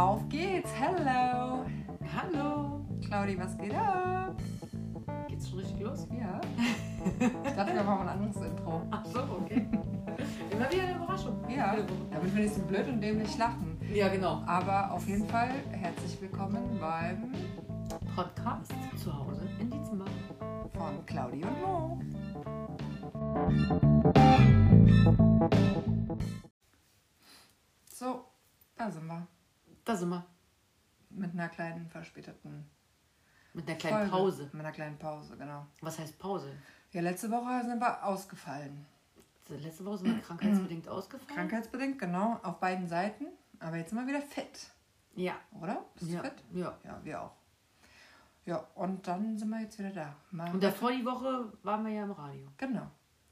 Auf geht's, hello! Hallo. Claudi, was geht ab? Geht's schon richtig los? Ja. Ich dachte, wir machen ein anderes Intro. Ach so, okay. Immer wieder eine Überraschung. Ja, damit wir nicht so blöd und dämlich lachen. Ja, genau. Aber auf jeden Fall herzlich willkommen beim Podcast zu Hause in Dietzenbach. von Claudi und Mo. So, da sind wir. Da sind wir. Mit einer kleinen verspäteten Mit einer kleinen Folge. Pause. Mit einer kleinen Pause, genau. Was heißt Pause? Ja, letzte Woche sind wir ausgefallen. Letzte Woche sind wir krankheitsbedingt ausgefallen. Krankheitsbedingt, genau, auf beiden Seiten. Aber jetzt sind wir wieder fit, Ja. oder? Bist du Ja. fit? ja. Ja, wir auch. Ja, und dann sind wir jetzt wieder da. Mal Und davor die Woche waren wir ja im Radio. genau.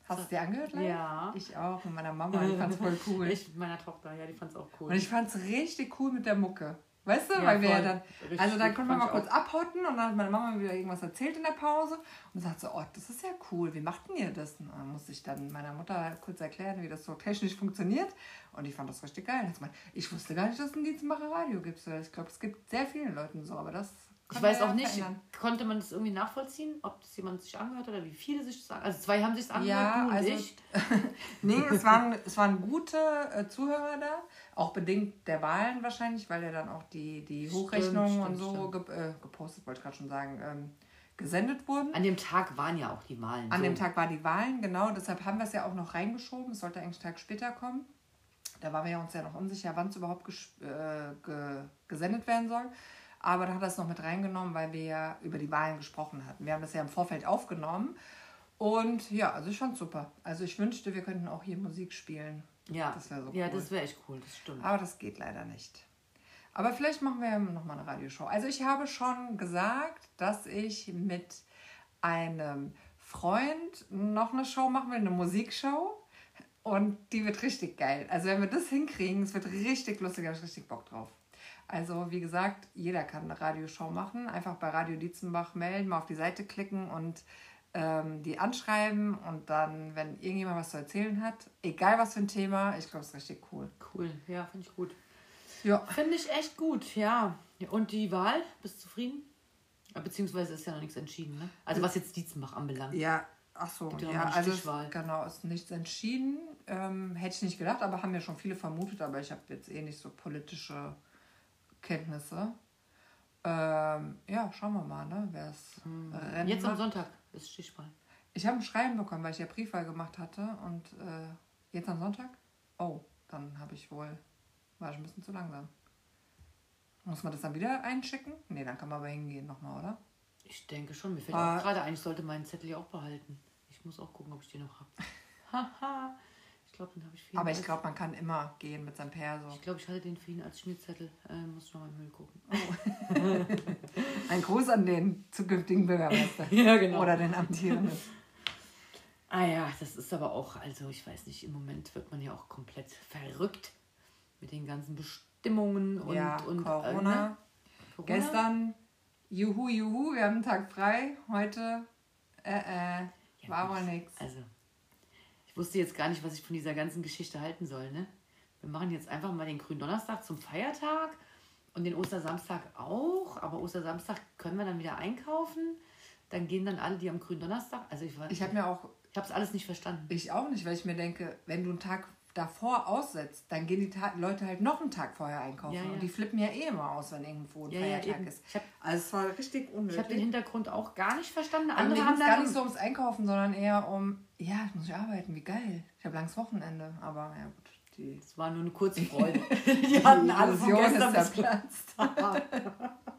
Hast du es dir angehört? Leila? Ja. Ich auch, mit meiner Mama. Ich fand's voll cool. Ich mit meiner Tochter, ja, die fand's auch cool. und ich fand's richtig cool mit der Mucke. Weißt du, Ja, weil wir ja dann. Also dann konnten wir fand mal ich kurz abhotten und dann hat meine Mama wieder irgendwas erzählt in der Pause und sagt so, oh, das ist ja cool, wie macht denn ihr das? Und dann musste ich dann meiner Mutter kurz erklären, wie das so technisch funktioniert. Und ich fand das richtig geil. Gemeint, ich wusste gar nicht, dass es ein Dienstmacher Radio gibt. Ich glaube, es gibt sehr vielen Leuten so, aber das. Ich weiß auch nicht, verändern. konnte man das irgendwie nachvollziehen, ob das jemand sich angehört hat oder wie viele sich das angehört Also zwei haben sich das angehört, Ja, du und also- ich. Nee, es waren, es waren gute äh, Zuhörer da, auch bedingt der Wahlen wahrscheinlich, weil ja dann auch die, die Hochrechnungen und so. Ge äh, gepostet, wollte ich gerade schon sagen, ähm, gesendet wurden. An dem Tag waren ja auch die Wahlen. An so. dem Tag war die Wahlen, genau, deshalb haben wir es ja auch noch reingeschoben. Es sollte eigentlich einen Tag später kommen. Da waren wir uns ja noch unsicher, wann es überhaupt äh, ge gesendet werden soll. Aber da hat er es noch mit reingenommen, weil wir ja über die Wahlen gesprochen hatten. Wir haben das ja im Vorfeld aufgenommen. Und ja, also fand super. Also ich wünschte, wir könnten auch hier Musik spielen. Ja, Das wäre so ja cool. das wäre echt cool, das stimmt. Aber das geht leider nicht. Aber vielleicht machen wir ja nochmal eine Radioshow. Also ich habe schon gesagt, dass ich mit einem Freund noch eine Show machen will, eine Musikshow. Und die wird richtig geil. Also wenn wir das hinkriegen, es wird richtig lustig, da habe ich richtig Bock drauf. Also wie gesagt, jeder kann eine Radioshow machen. Einfach bei Radio Dietzenbach melden, mal auf die Seite klicken und ähm, die anschreiben. Und dann, wenn irgendjemand was zu erzählen hat, egal was für ein Thema, ich glaube, es ist richtig cool. Cool, ja, finde ich gut. Ja, Finde ich echt gut, ja. Und die Wahl, bist du zufrieden? Ja, Beziehungsweise ist ja noch nichts entschieden, ne? Also was jetzt Dietzenbach anbelangt. Ja, ach so. Gibt ja Ja, also es, genau, ist nichts entschieden. Ähm, hätte ich nicht gedacht, aber haben ja schon viele vermutet, aber ich habe jetzt eh nicht so politische Kenntnisse. Ähm, ja, schauen wir mal, ne, wer es rennen Hm. Jetzt am. Sonntag ist Stichwahl. Ich habe ein Schreiben bekommen, weil ich ja Briefwahl gemacht hatte und äh, jetzt am Sonntag? Oh, dann habe ich wohl, war ich ein bisschen zu langsam. Muss man das dann wieder einschicken? Nee, dann kann man aber hingehen nochmal, oder? Ich denke schon, mir fällt Ah. gerade ein, ich sollte meinen Zettel ja auch behalten. Ich muss auch gucken, ob ich den noch habe. Haha. Glaube, den habe ich viel. Aber ich glaube, man kann immer gehen mit seinem Perso. Ich glaube, ich hatte den für ihn als Schmierzettel. Äh, muss ich noch mal im Müll gucken. Ein Gruß an den zukünftigen Bürgermeister. Ja, genau. Oder den amtierenden. Ah ja, das ist aber auch, also ich weiß nicht, im Moment wird man ja auch komplett verrückt mit den ganzen Bestimmungen und, ja, und Corona. Äh, ne? Corona. Gestern, juhu, juhu, wir haben einen Tag frei. Heute, äh, äh, Ja, war wohl nix. Also, wusste jetzt gar nicht, was ich von dieser ganzen Geschichte halten soll, ne? Wir machen jetzt einfach mal den Gründonnerstag zum Feiertag und den Ostersamstag auch, aber Ostersamstag können wir dann wieder einkaufen. Dann gehen dann alle, die am Gründonnerstag, also ich Ich habe mir auch, ich habe es alles nicht verstanden. ich auch nicht, weil ich mir denke, wenn du einen Tag davor aussetzt, dann gehen die Ta Leute halt noch einen Tag vorher einkaufen. Ja, ja. Und die flippen ja eh immer aus, wenn irgendwo ein Ja, Feiertag ist. Ich hab- also es war richtig unnötig. Ich habe den Hintergrund auch gar nicht verstanden. Aber Andere haben gar nicht so ums Einkaufen, sondern eher um, ja, ich muss nicht arbeiten, wie geil. Ich habe langes Wochenende, aber ja gut. Es war nur eine kurze Freude. Die hatten alle von gestern ist bis zerplatzt.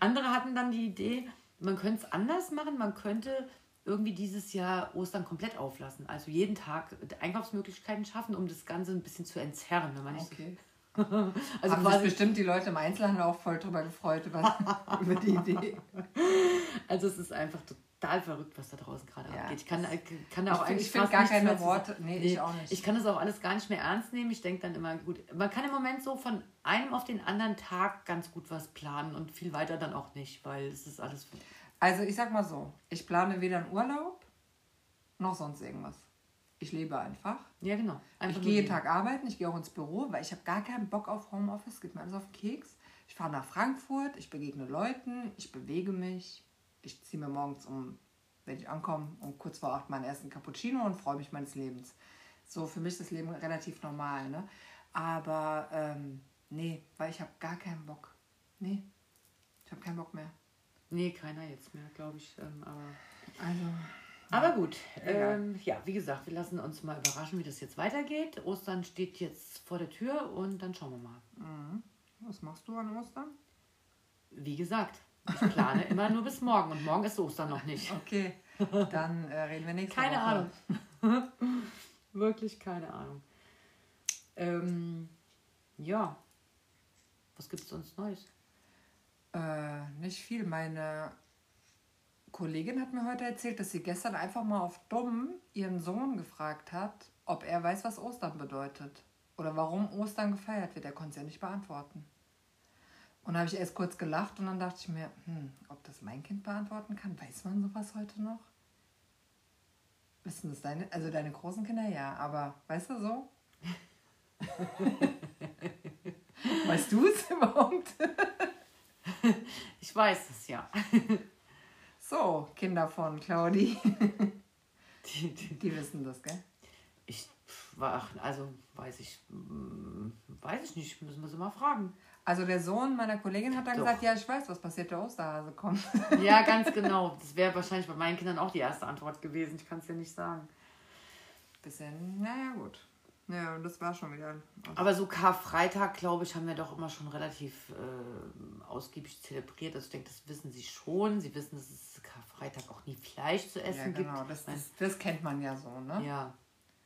Andere hatten dann die Idee, man könnte es anders machen. Man könnte irgendwie dieses Jahr Ostern komplett auflassen. Also jeden Tag Einkaufsmöglichkeiten schaffen, um das Ganze ein bisschen zu entzerren. Wenn man Okay. so, also Haben quasi, bestimmt die Leute im Einzelhandel auch voll drüber gefreut, über, über die Idee. also es ist einfach total verrückt, was da draußen gerade Ja, abgeht. Ich kann, kann da auch Ich, eigentlich fast gar keine Worte. Nee, Nee, ich auch nicht. Ich kann das auch alles gar nicht mehr ernst nehmen. Ich denke dann immer, gut, man kann im Moment so von einem auf den anderen Tag ganz gut was planen und viel weiter dann auch nicht, weil es ist alles. Also ich sag mal so, ich plane weder einen Urlaub noch sonst irgendwas. Ich lebe einfach. Ja, genau. Einfach ich gehe jeden. Tag arbeiten, ich gehe auch ins Büro, weil ich habe gar keinen Bock auf Homeoffice, geht mir alles auf den Keks. Ich fahre nach Frankfurt, ich begegne Leuten, ich bewege mich. Ich ziehe mir morgens um, wenn ich ankomme, um kurz vor acht meinen ersten Cappuccino und freue mich meines Lebens. So, für mich ist das Leben relativ normal, ne? Aber, ähm, nee, weil ich habe gar keinen Bock. Nee, ich habe keinen Bock mehr. Nee, keiner jetzt mehr, glaube ich. Ähm, aber Also, Aber gut, ähm, ja, wie gesagt, wir lassen uns mal überraschen, wie das jetzt weitergeht. Ostern steht jetzt vor der Tür und dann schauen wir mal. mhm. was machst du an Ostern? Wie gesagt, ich plane immer nur bis morgen und morgen ist Ostern noch nicht. Okay, dann äh, reden wir nächste Keine. Ahnung. Wirklich keine Ahnung. Ähm, ja, was gibt es sonst Neues? Äh, nicht viel. Meine Kollegin hat mir heute erzählt, dass sie gestern einfach mal auf dumm ihren Sohn gefragt hat, ob er weiß, was Ostern bedeutet. Oder warum Ostern gefeiert wird. Er konnte es ja nicht beantworten. Und da habe ich erst kurz gelacht und dann dachte ich mir, hm, ob das mein Kind beantworten kann, weiß man sowas heute noch? Wissen das deine, also deine großen Kinder ja, aber weißt du so? weißt du es überhaupt? Ich weiß es ja. So, Kinder von Claudi. Die, die, Die wissen das, gell? ich war, ach, also weiß ich, mm, weiß ich nicht, müssen wir sie mal fragen. Also der Sohn meiner Kollegin hat dann Doch. gesagt, ja, ich weiß, was passiert, der Osterhase kommt. Ja, ganz genau. Das wäre wahrscheinlich bei meinen Kindern auch die erste Antwort gewesen. Ich kann es dir nicht sagen. Bisschen, naja, gut. Ja, das war schon wieder. Aber so Karfreitag, glaube ich, haben wir doch immer schon relativ äh, ausgiebig zelebriert. Also ich denke, das wissen sie schon. Sie wissen, dass es Karfreitag auch nie Fleisch zu essen Ja, genau, gibt. das, das, das kennt man ja so, ne? ja.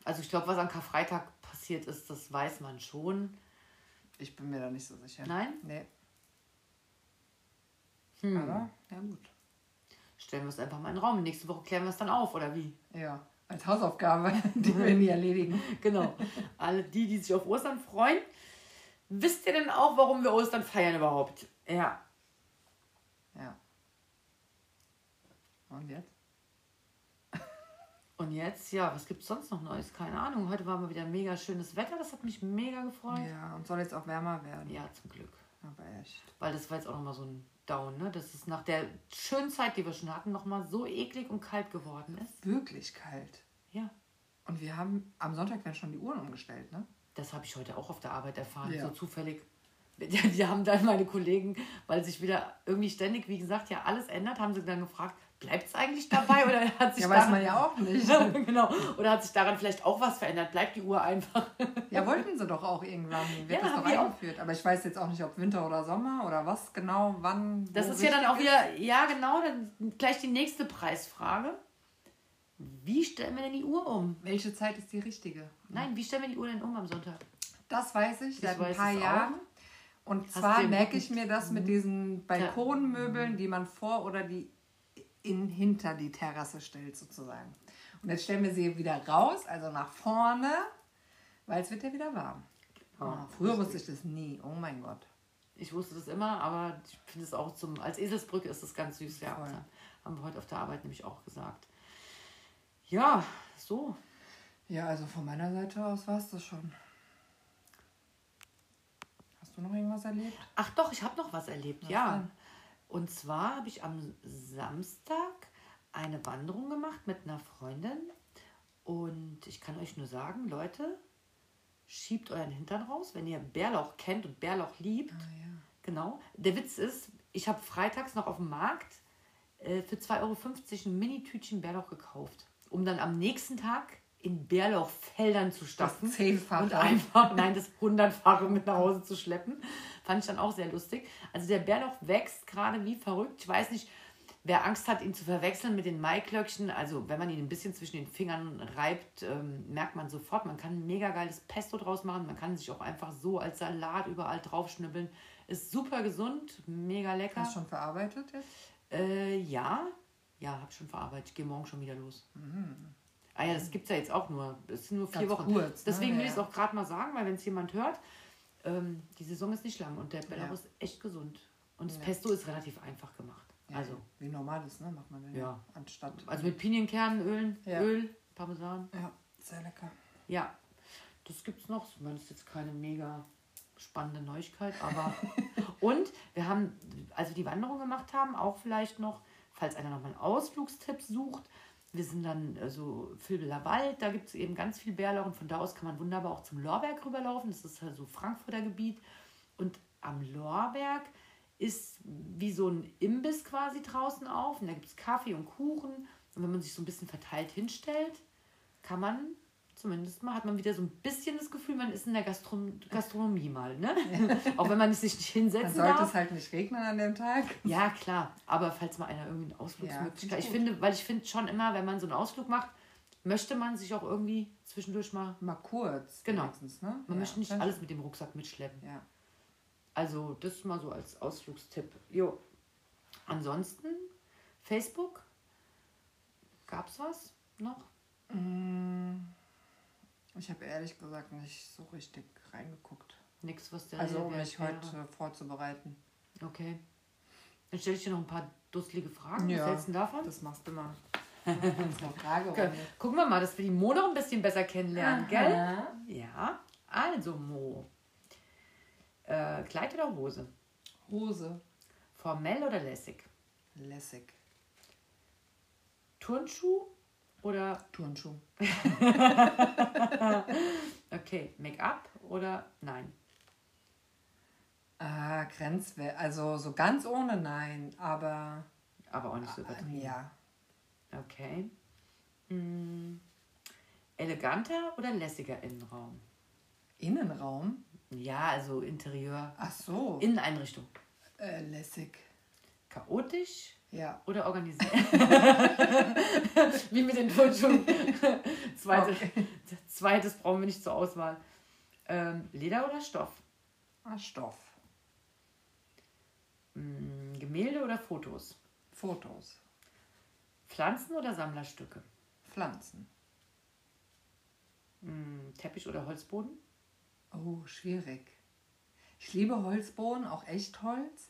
Also ich glaube, was an Karfreitag passiert ist, das weiß man schon. Ich bin mir da nicht so sicher. Nein? Nee. Hm. Aber, ja, gut. Stellen wir es einfach mal in den Raum. Nächste Woche klären wir es dann auf, oder wie? Ja, als Hausaufgabe, die wir nie erledigen. Genau. Alle die, die sich auf Ostern freuen. Wisst ihr denn auch, warum wir Ostern feiern überhaupt? Ja. Ja. Und jetzt? Und jetzt, ja, was gibt es sonst noch Neues? Keine Ahnung. Heute war mal wieder mega schönes Wetter. Das hat mich mega gefreut. Ja, und soll jetzt auch wärmer werden. Ja, zum Glück. Aber echt. Weil das war jetzt auch nochmal so ein Down, ne? Das ist nach der schönen Zeit, die wir schon hatten, nochmal so eklig und kalt geworden ist. Wirklich kalt. Ja. Und wir haben am Sonntag werden schon die Uhren umgestellt, ne? Das habe ich heute auch auf der Arbeit erfahren, Ja. so zufällig. Die haben dann meine Kollegen, weil sich wieder irgendwie ständig, wie gesagt, ja alles ändert, haben sie dann gefragt, bleibt es eigentlich dabei oder hat sich Ja, weiß man ja auch nicht. genau. Oder hat sich daran vielleicht auch was verändert? Bleibt die Uhr einfach? Ja, wollten sie doch auch irgendwann. Wird Ja, das doch auch. eingeführt. Aber ich weiß jetzt auch nicht, ob Winter oder Sommer oder was genau, wann. Das ist ja dann auch wieder, ja genau, dann gleich die nächste Preisfrage. Wie stellen wir denn die Uhr um? Welche Zeit ist die richtige? Nein, wie stellen wir die Uhr denn um am Sonntag? Das weiß ich seit ein weiß paar es auch. Jahren. Und Hast zwar merke ich mir das mit diesen Balkonmöbeln, die man vor oder die in, hinter die Terrasse stellt, sozusagen. Und jetzt stellen wir sie wieder raus, also nach vorne, weil es wird ja wieder warm. Oh, früher wusste ich das nie. Oh mein Gott. Ich wusste das immer, aber ich finde es auch zum, als Eselsbrücke ist das ganz süß, ja. Voll. Haben wir heute auf der Arbeit nämlich auch gesagt. Ja, so. Ja, also von meiner Seite aus war es das schon. Hast du noch irgendwas erlebt? Ach doch, ich habe noch was erlebt, Was ja. denn? Und zwar habe ich am Samstag eine Wanderung gemacht mit einer Freundin. Und ich kann euch nur sagen, Leute, schiebt euren Hintern raus, wenn ihr Bärlauch kennt und Bärlauch liebt. Ah, ja. Genau. Der Witz ist, ich habe freitags noch auf dem Markt äh, für 2,50 Euro ein Mini-Tütchen Bärlauch gekauft, um dann am nächsten Tag in Bärlauchfeldern zu stapfen. Zehnfache. Und einfach, nein, das Hundertfache mit nach Hause zu schleppen. Fand ich dann auch sehr lustig. Also der Bärlauch wächst gerade wie verrückt. Ich weiß nicht, wer Angst hat, ihn zu verwechseln mit den Maiklöckchen. Also wenn man ihn ein bisschen zwischen den Fingern reibt, ähm, merkt man sofort, man kann ein mega geiles Pesto draus machen. Man kann sich auch einfach so als Salat überall draufschnibbeln. Ist super gesund, mega lecker. Hast du schon verarbeitet jetzt? Äh, ja, ja, habe schon verarbeitet. Ich gehe morgen schon wieder los. Ah ja, das gibt es ja jetzt auch nur. Das sind nur vier Ganz Wochen. kurz, ne? Deswegen will Ja, ich es auch gerade mal sagen, weil wenn es jemand hört, ähm, die Saison ist nicht lang und der Bellaro Ja. ist echt gesund. Und das Ja. Pesto ist relativ einfach gemacht. Ja, Also, wie normal ist, ne? Macht man den Ja. anstatt. also mit Pinienkernölen, Ja. Öl, Parmesan. ja. Sehr lecker. Ja, das gibt's noch. Ich meine, das ist jetzt keine mega spannende Neuigkeit, aber. und wir haben, als wir die Wanderung gemacht haben, auch vielleicht noch, falls einer noch mal einen Ausflugstipp sucht, wir sind dann äh, so Filbeler Wald, da gibt es eben ganz viel Bärlauch und von da aus kann man wunderbar auch zum Lorberg rüberlaufen. Das ist halt so Frankfurter Gebiet. Und am Lorberg ist wie so ein Imbiss quasi draußen auf. Und da gibt es Kaffee und Kuchen. Und wenn man sich so ein bisschen verteilt hinstellt, kann man zumindest mal, hat man wieder so ein bisschen das Gefühl, man ist in der Gastron Gastronomie mal. Ne? Auch wenn man sich nicht hinsetzen Dann sollte darf. es halt nicht regnen an dem Tag. Ja, klar. Aber falls mal einer irgendwie eine Ausflugsmöglichkeit. Ja, ich find ich finde, weil ich finde schon immer, wenn man so einen Ausflug macht, möchte man sich auch irgendwie zwischendurch mal. Mal kurz. Genau. Ne? Man ja, möchte nicht alles mit dem Rucksack mitschleppen. Ja. Also, das mal so als Ausflugstipp. Jo. Ansonsten, Facebook. Gab's was noch? Mm, Ich habe ehrlich gesagt nicht so richtig reingeguckt. Nix, was der Also um mich wäre. heute vorzubereiten. Okay. Dann stelle ich dir noch ein paar dusselige Fragen. Ja. Was hältst du davon? Das machst du mal. Frage. Okay. Gucken wir mal, dass wir die Mo noch ein bisschen besser kennenlernen, gell? Aha. Ja. Also, Mo. Äh, Kleid oder Hose? Hose. Formell oder lässig? Lässig. Turnschuh oder, Turnschuh. okay, Make-up oder nein? Ah, Grenzwert. Also so ganz ohne nein, aber Aber auch nicht so übertrieben. ja. Okay. Mm, eleganter oder lässiger Innenraum? Innenraum. Ja, also Interieur. Ach so. Inneneinrichtung. äh, lässig. Chaotisch Ja. oder organisiert? Wie mit den Turnschuhen. Zweite, Zweites brauchen wir nicht zur Auswahl. Ähm, Leder oder Stoff? Ah, Stoff. Mm, Gemälde oder Fotos? Fotos. Pflanzen oder Sammlerstücke? Pflanzen. Mm, Teppich oder Holzboden? Oh, schwierig. Ich liebe Holzboden, auch Echtholz,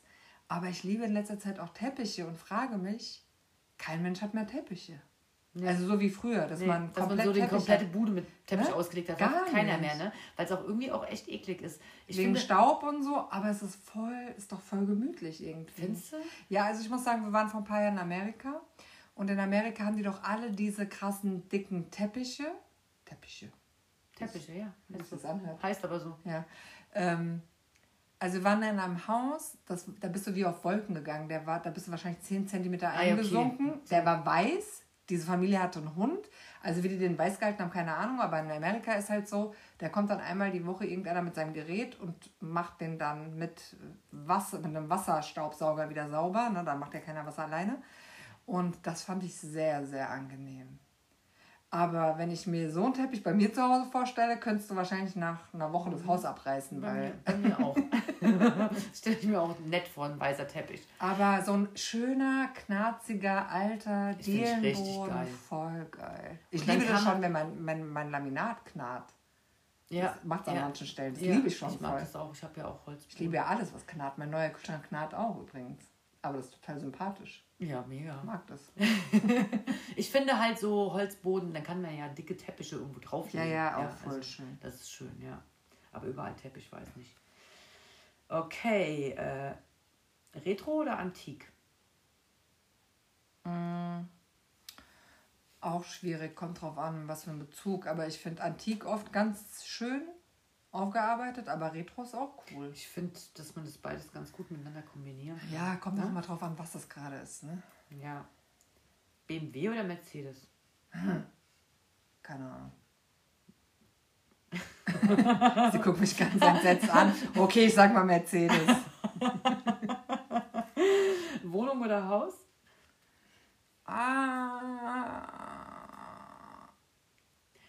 aber ich liebe in letzter Zeit auch Teppiche und frage mich, kein Mensch hat mehr Teppiche. Also so wie früher, dass Nee, man dass man komplett so die komplette. Bude mit Teppich Ne? ausgelegt hat. Gar keiner nicht. mehr, ne? Weil es auch irgendwie auch echt eklig ist. Ich Wegen finde, Staub und so, aber es ist voll, ist doch voll gemütlich irgendwie. Findest du? Ja, also ich muss sagen, wir waren vor ein paar Jahren in Amerika und in Amerika haben die doch alle diese krassen, dicken Teppiche. Teppiche. Teppiche, ja. Heißt, sich das anhört. heißt aber so. Ja. Ähm, also wir waren in einem Haus, das, da bist du wie auf Wolken gegangen. Der war, da bist du wahrscheinlich 10 Zentimeter Ah, ja, okay. eingesunken. Der war weiß. Diese Familie hatte einen Hund. Also wie die den weiß gehalten haben, keine Ahnung. Aber in Amerika ist halt so, der kommt dann einmal die Woche irgendeiner mit seinem Gerät und macht den dann mit Wasser, mit einem Wasserstaubsauger wieder sauber. Ne? Dann macht ja keiner was alleine. Und das fand ich sehr, sehr angenehm. Aber wenn ich mir so einen Teppich bei mir zu Hause vorstelle, könntest du wahrscheinlich nach einer Woche das Haus abreißen. Bei Weil mir, bei mir auch. Stelle ich mir auch nett vor, ein weißer Teppich. Aber so ein schöner, knarziger, alter Ich ich Dielenboden, geil. voll geil. Ich liebe das schon, wenn mein, mein, mein Laminat knarrt. Ja. Das macht an ja. manchen Stellen. Das ja. liebe ich schon Ich mag voll. das auch. Ich habe ja auch Holz. Ich liebe ja alles, was knarrt. Mein neuer Kühlschrank knarrt auch übrigens. Aber das ist total sympathisch. Ja, mega. Ich mag das. Ich finde halt so Holzboden, dann kann man ja dicke Teppiche irgendwo Ja, drauflegen. ja, auch voll also, schön. Das ist schön, ja. Aber überall Teppich, weiß nicht. Okay, äh, Retro oder Antik? Auch schwierig, kommt drauf an, was für ein Bezug. Aber ich finde Antik oft ganz schön aufgearbeitet, aber Retro ist auch cool. Ich finde, dass man das beides ganz gut miteinander kombinieren kann. Ja, kommt auch immer drauf an, was das gerade ist. Ne? Ja. BMW oder Mercedes? Keine Ahnung. Sie guckt mich ganz entsetzt an. Okay, ich sag mal Mercedes. Wohnung oder Haus? Ah,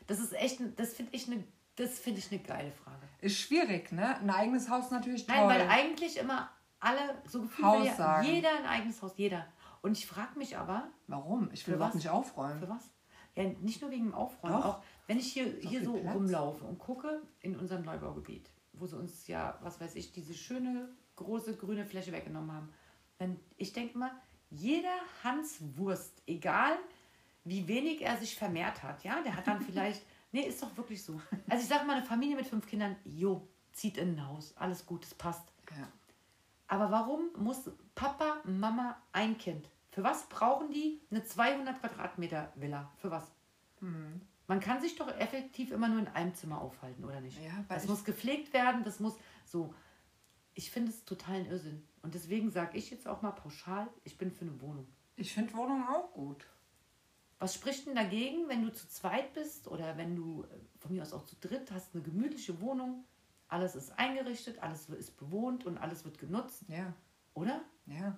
Das ist echt, das finde ich eine, das finde ich eine geile Frage. ist schwierig, ne? Ein eigenes Haus natürlich toll. Nein, weil eigentlich immer alle so gefühlt Haus ja sagen. jeder ein eigenes Haus, jeder. Und ich frage mich aber, Warum? Ich will überhaupt was? nicht aufräumen. Für was? Ja, nicht nur wegen dem Aufräumen, Doch. auch wenn ich hier, doch hier so Platz. rumlaufe und gucke in unserem Neubaugebiet, wo sie uns ja, was weiß ich, diese schöne große grüne Fläche weggenommen haben. Dann, ich denke mal, jeder Hans Wurst, egal wie wenig er sich vermehrt hat, ja, der hat dann vielleicht Nee, ist doch wirklich so. Also ich sage mal, eine Familie mit fünf Kindern, jo, zieht in ein Haus. Alles gut, das passt. Ja. Aber warum muss Papa, Mama, ein Kind? Für was brauchen die eine 200 Quadratmeter Villa? Für was? Hm. Man kann sich doch effektiv immer nur in einem Zimmer aufhalten, oder nicht? Ja, das muss gepflegt werden, das muss so. Ich finde es totalen Irrsinn. Und deswegen sage ich jetzt auch mal pauschal, ich bin für eine Wohnung. Ich finde Wohnungen auch gut. Was spricht denn dagegen, wenn du zu zweit bist oder wenn du äh, von mir aus auch zu dritt hast, eine gemütliche Wohnung, alles ist eingerichtet, alles ist bewohnt und alles wird genutzt, Ja, oder? ja.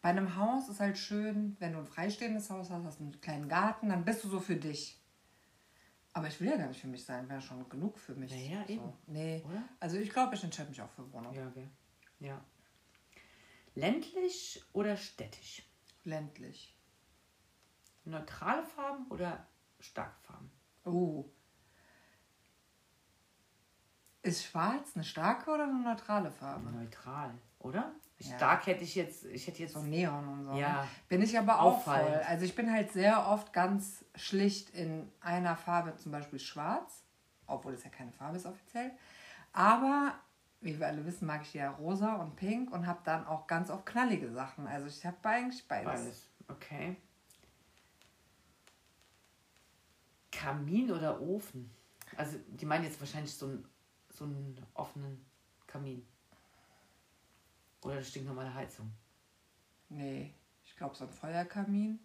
Bei einem Haus ist halt schön, wenn du ein freistehendes Haus hast, hast einen kleinen Garten, dann bist du so für dich. Aber ich will ja gar nicht für mich sein, wäre schon genug für mich. Naja, so. eben. Nee. Oder? Also ich glaube, ich entscheide mich auch für Wohnung. Ja, gell. Ja. Ländlich oder städtisch? Ländlich. Neutrale Farben oder starke Farben? Oh. Ist schwarz eine starke oder eine neutrale Farbe? Neutral, oder? Ja. Stark hätte ich jetzt, ich hätte jetzt So Neon und so. Ja. ne? Bin ich aber auch voll. Also ich bin halt sehr oft ganz schlicht in einer Farbe, zum Beispiel schwarz, obwohl es ja keine Farbe ist offiziell. Aber wie wir alle wissen, mag ich ja rosa und pink und habe dann auch ganz oft knallige Sachen. Also ich habe eigentlich beides. beides. Okay. Kamin oder Ofen? Also die meinen jetzt wahrscheinlich so einen, so einen offenen Kamin. Oder eine stinknormale Heizung. Nee, ich glaube so ein Feuerkamin.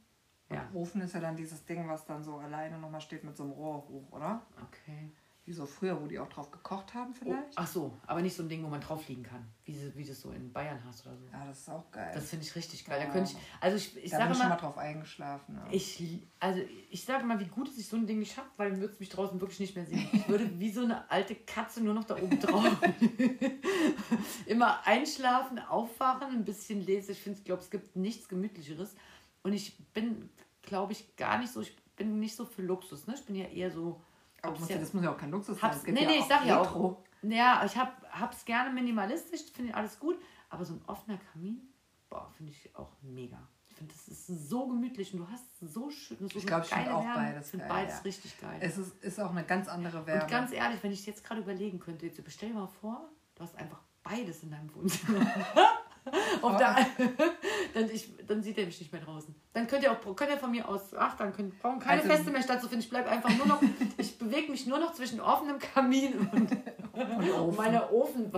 Ja. Ofen ist ja dann dieses Ding, was dann so alleine nochmal steht mit so einem Rohr hoch, oder? Okay. Wie so früher, wo die auch drauf gekocht haben Oh, vielleicht. ach so, aber nicht so ein Ding, wo man drauf liegen kann. Wie, sie- wie du es so in Bayern hast oder so. Ja, das ist auch geil. Das finde ich richtig geil. Da Ja. könnte ich, also ich, ich da bin sage ich schon mal mal, drauf eingeschlafen. Ja. ich, also ich sage mal, wie gut dass ich so ein Ding nicht habe, weil dann würde es mich draußen wirklich nicht mehr sehen. Ich würde wie so eine alte Katze nur noch da oben drauf. Immer einschlafen, aufwachen, ein bisschen lesen. Ich finde, ich glaube, es gibt nichts Gemütlicheres. Und ich bin, glaube ich, gar nicht so, ich bin nicht so für Luxus. Ne? Ich bin ja eher so. Hab's muss ja- das muss ja auch kein Luxus sein. Gibt nee, ja nee, ich sag ja auch. Ja, ich hab, hab's gerne minimalistisch, finde ich alles gut. Aber so ein offener Kamin, boah, finde ich auch mega. Ich finde, das ist so gemütlich und du hast so schön, so Ich glaub, ich find geile auch Wärme. beides Ich finde beides ja. richtig geil. Es ist, ist auch eine ganz andere Wärme. und ganz ehrlich, wenn ich jetzt gerade überlegen könnte, jetzt stell dir mal vor, du hast einfach beides in deinem Wohnzimmer. Der, dann, ich, dann sieht er mich nicht mehr draußen. Dann könnt ihr auch könnt ihr von mir aus, ach, dann könnt, brauchen keine Also- Feste mehr stattzufinden. Ich bleibe einfach nur noch, ich bewege mich nur noch zwischen offenem Kamin und, und Ofen. meiner Ofen.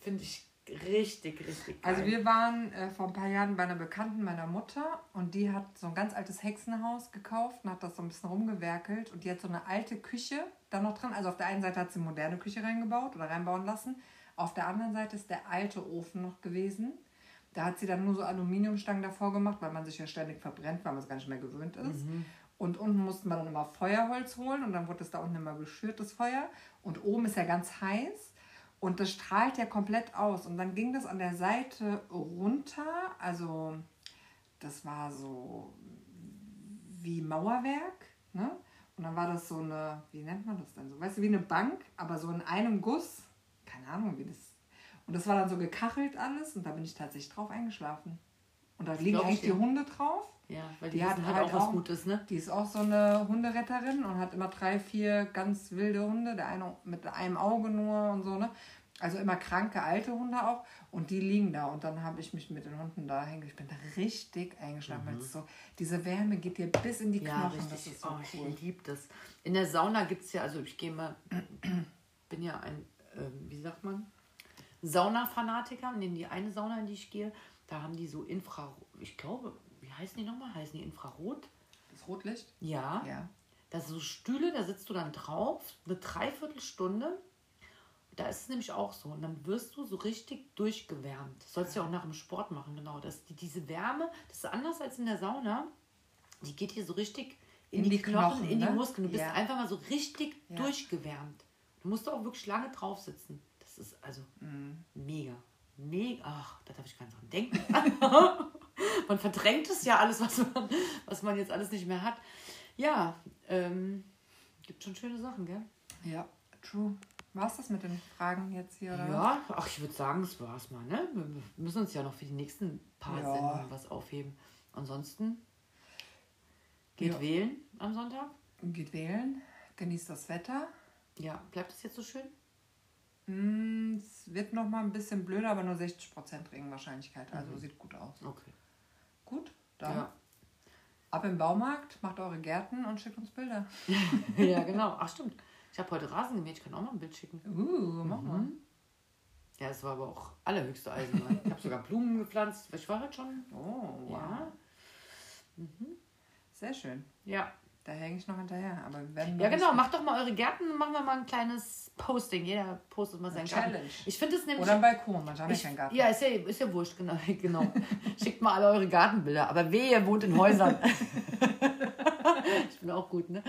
Finde ich richtig, richtig geil. Also wir waren äh, vor ein paar Jahren bei einer Bekannten meiner Mutter und die hat so ein ganz altes Hexenhaus gekauft und hat das so ein bisschen rumgewerkelt und die hat so eine alte Küche da noch drin. Also auf der einen Seite hat sie eine moderne Küche reingebaut oder reinbauen lassen. Auf der anderen Seite ist der alte Ofen noch gewesen. Da hat sie dann nur so Aluminiumstangen davor gemacht, weil man sich ja ständig verbrennt, weil man es gar nicht mehr gewöhnt ist. Und unten mussten wir dann immer Feuerholz holen und dann wurde es da unten immer geschürt, das Feuer. Und oben ist ja ganz heiß und das strahlt ja komplett aus. Und dann ging das an der Seite runter, also das war so wie Mauerwerk, ne? Und dann war das so eine, wie nennt man das denn so? Weißt du, wie eine Bank, aber so in einem Guss. Keine Ahnung, wie das. Und das war dann so gekachelt alles und da bin ich tatsächlich drauf eingeschlafen. Und da liegen eigentlich die. Hunde drauf. ja, weil die, die hat halt halt auch was auch- Gutes, ne? Die ist auch so eine Hunderetterin und hat immer drei, vier ganz wilde Hunde. Der eine mit einem Auge nur und so, ne? Also immer kranke alte Hunde auch. Und die liegen da. Und dann habe ich mich mit den Hunden da hängen. Ich bin da richtig eingeschlafen. weil es so, diese Wärme geht dir bis in die Mhm. Ja, Knochen. Das richtig. ist so oh, cool. ich liebe das. In der Sauna gibt es ja, also ich gehe mal, bin ja ein, ähm, wie sagt man, Saunafanatiker. In die eine Sauna, in die ich gehe, da haben die so Infrarot, ich glaube, wie heißen die nochmal? Heißen die Infrarot? Das Rotlicht? Ja. Ja. Da sind so Stühle, da sitzt du dann drauf, eine Dreiviertelstunde. Da ist es nämlich auch so. Und dann wirst du so richtig durchgewärmt. Das sollst du ja auch nach dem Sport machen, genau. Das, die, diese Wärme, das ist anders als in der Sauna. Die geht hier so richtig in, die, Knochen, in die ne? Muskeln. Du bist Ja. einfach mal so richtig Ja. durchgewärmt. Du musst auch wirklich lange drauf sitzen. Das ist also Mhm. mega. Mega. Ach, da darf ich gar nicht dran denken. man verdrängt es ja alles, was man, was man jetzt alles nicht mehr hat. Ja, ähm, gibt schon schöne Sachen, gell? Ja, true. War es das mit den Fragen jetzt hier, oder? Ja, ach, ich würde sagen, das war's mal, ne? Wir wir müssen uns ja noch für die nächsten paar Ja. Sendungen was aufheben. Ansonsten geht Ja. wählen am Sonntag. Geht wählen. Genießt das Wetter. Ja, bleibt es jetzt so schön? Mm, Es wird noch mal ein bisschen blöder, aber nur 60% Regenwahrscheinlichkeit. Also Mhm. sieht gut aus. Okay. Gut, dann Ja. ab im Baumarkt, macht eure Gärten und schickt uns Bilder. ja, genau. Ach, stimmt. Ich habe heute Rasen gemäht. Ich kann auch mal ein Bild schicken. Uh, mach mal. Ja, es war aber auch allerhöchste Eisenbahn. Ich habe sogar Blumen gepflanzt. Ich war heute schon. Oh, wow. Ja. Sehr schön. Ja. Da hänge ich noch hinterher. Aber werden Ja, genau. Macht doch mal eure Gärten. Machen wir mal ein kleines Posting. Jeder postet mal seinen Garten. Challenge. Ich finde es nämlich. Oder ein Balkon, man hat ja ich, keinen Garten. ja, ist ja, ist ja wurscht, genau. genau. Schickt mal alle eure Gartenbilder. Aber weh, ihr wohnt in Häusern. ich bin auch gut, ne?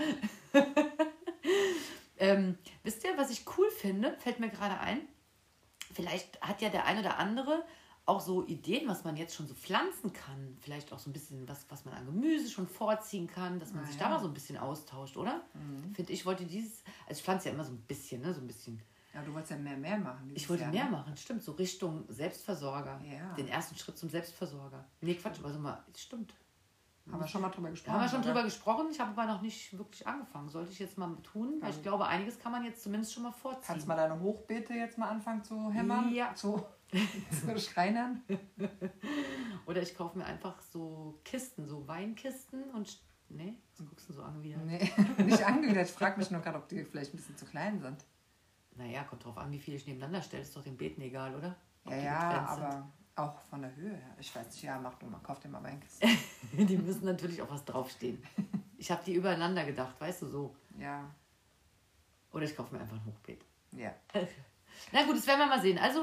ähm, wisst ihr, was ich cool finde? Fällt mir gerade ein. Vielleicht hat ja der ein oder andere auch so Ideen, was man jetzt schon so pflanzen kann. Vielleicht auch so ein bisschen was, was man an Gemüse schon vorziehen kann, dass man Ah, sich ja. Mhm. da mal so ein bisschen austauscht, oder? Finde ich, wollte dieses, also ich pflanze ja immer so ein bisschen, ne? So ein bisschen. Ja, du wolltest ja mehr, mehr machen. Ich wollte Jahr, mehr ne? machen, stimmt, so Richtung Selbstversorger. Ja. Den ersten Schritt zum Selbstversorger. Nee, Quatsch, aber so mal, stimmt. Haben wir schon mal drüber gesprochen. haben wir schon oder? drüber gesprochen, ich habe aber noch nicht wirklich angefangen. Sollte ich jetzt mal tun, weil ich glaube, einiges kann man jetzt zumindest schon mal vorziehen. Kannst mal deine Hochbeete jetzt mal anfangen zu hämmern? Ja. Zu, zu schreinern? Oder ich kaufe mir einfach so Kisten, so Weinkisten und. Nee, was guckst du so an wieder? Nee, nicht angewidert. Ich frage mich nur gerade, ob die vielleicht ein bisschen zu klein sind. Naja, kommt drauf an, wie viele ich nebeneinander stelle. Ist doch den Beeten egal, oder? Ob Ja, ja, getrennt sind. aber auch von der Höhe her. Ich weiß nicht, ja, mach du mal, kauf dir mal Weinkisten. Die müssen natürlich auch was draufstehen. Ich habe die übereinander gedacht, weißt du, so. Ja, Oder ich kaufe mir einfach ein Hochbeet. ja. Na gut, das werden wir mal sehen. Also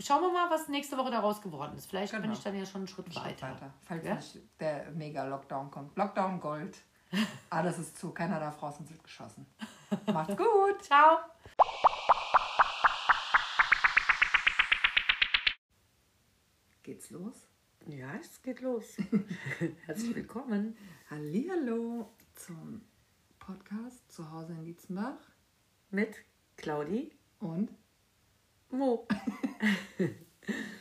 schauen wir mal, was nächste Woche daraus geworden ist. Vielleicht bin Genau. ich dann ja schon einen Schritt, Schritt weiter. weiter. Falls Ja? nicht der Mega-Lockdown kommt. Lockdown Gold. Alles ist zu, keiner darf raus ins Bild geschossen. Macht's gut. Ciao. Geht's los? Ja, es geht los. Herzlich willkommen. Hallihallo zum Podcast zu Hause in Dietzenbach Mit Claudi und Mo.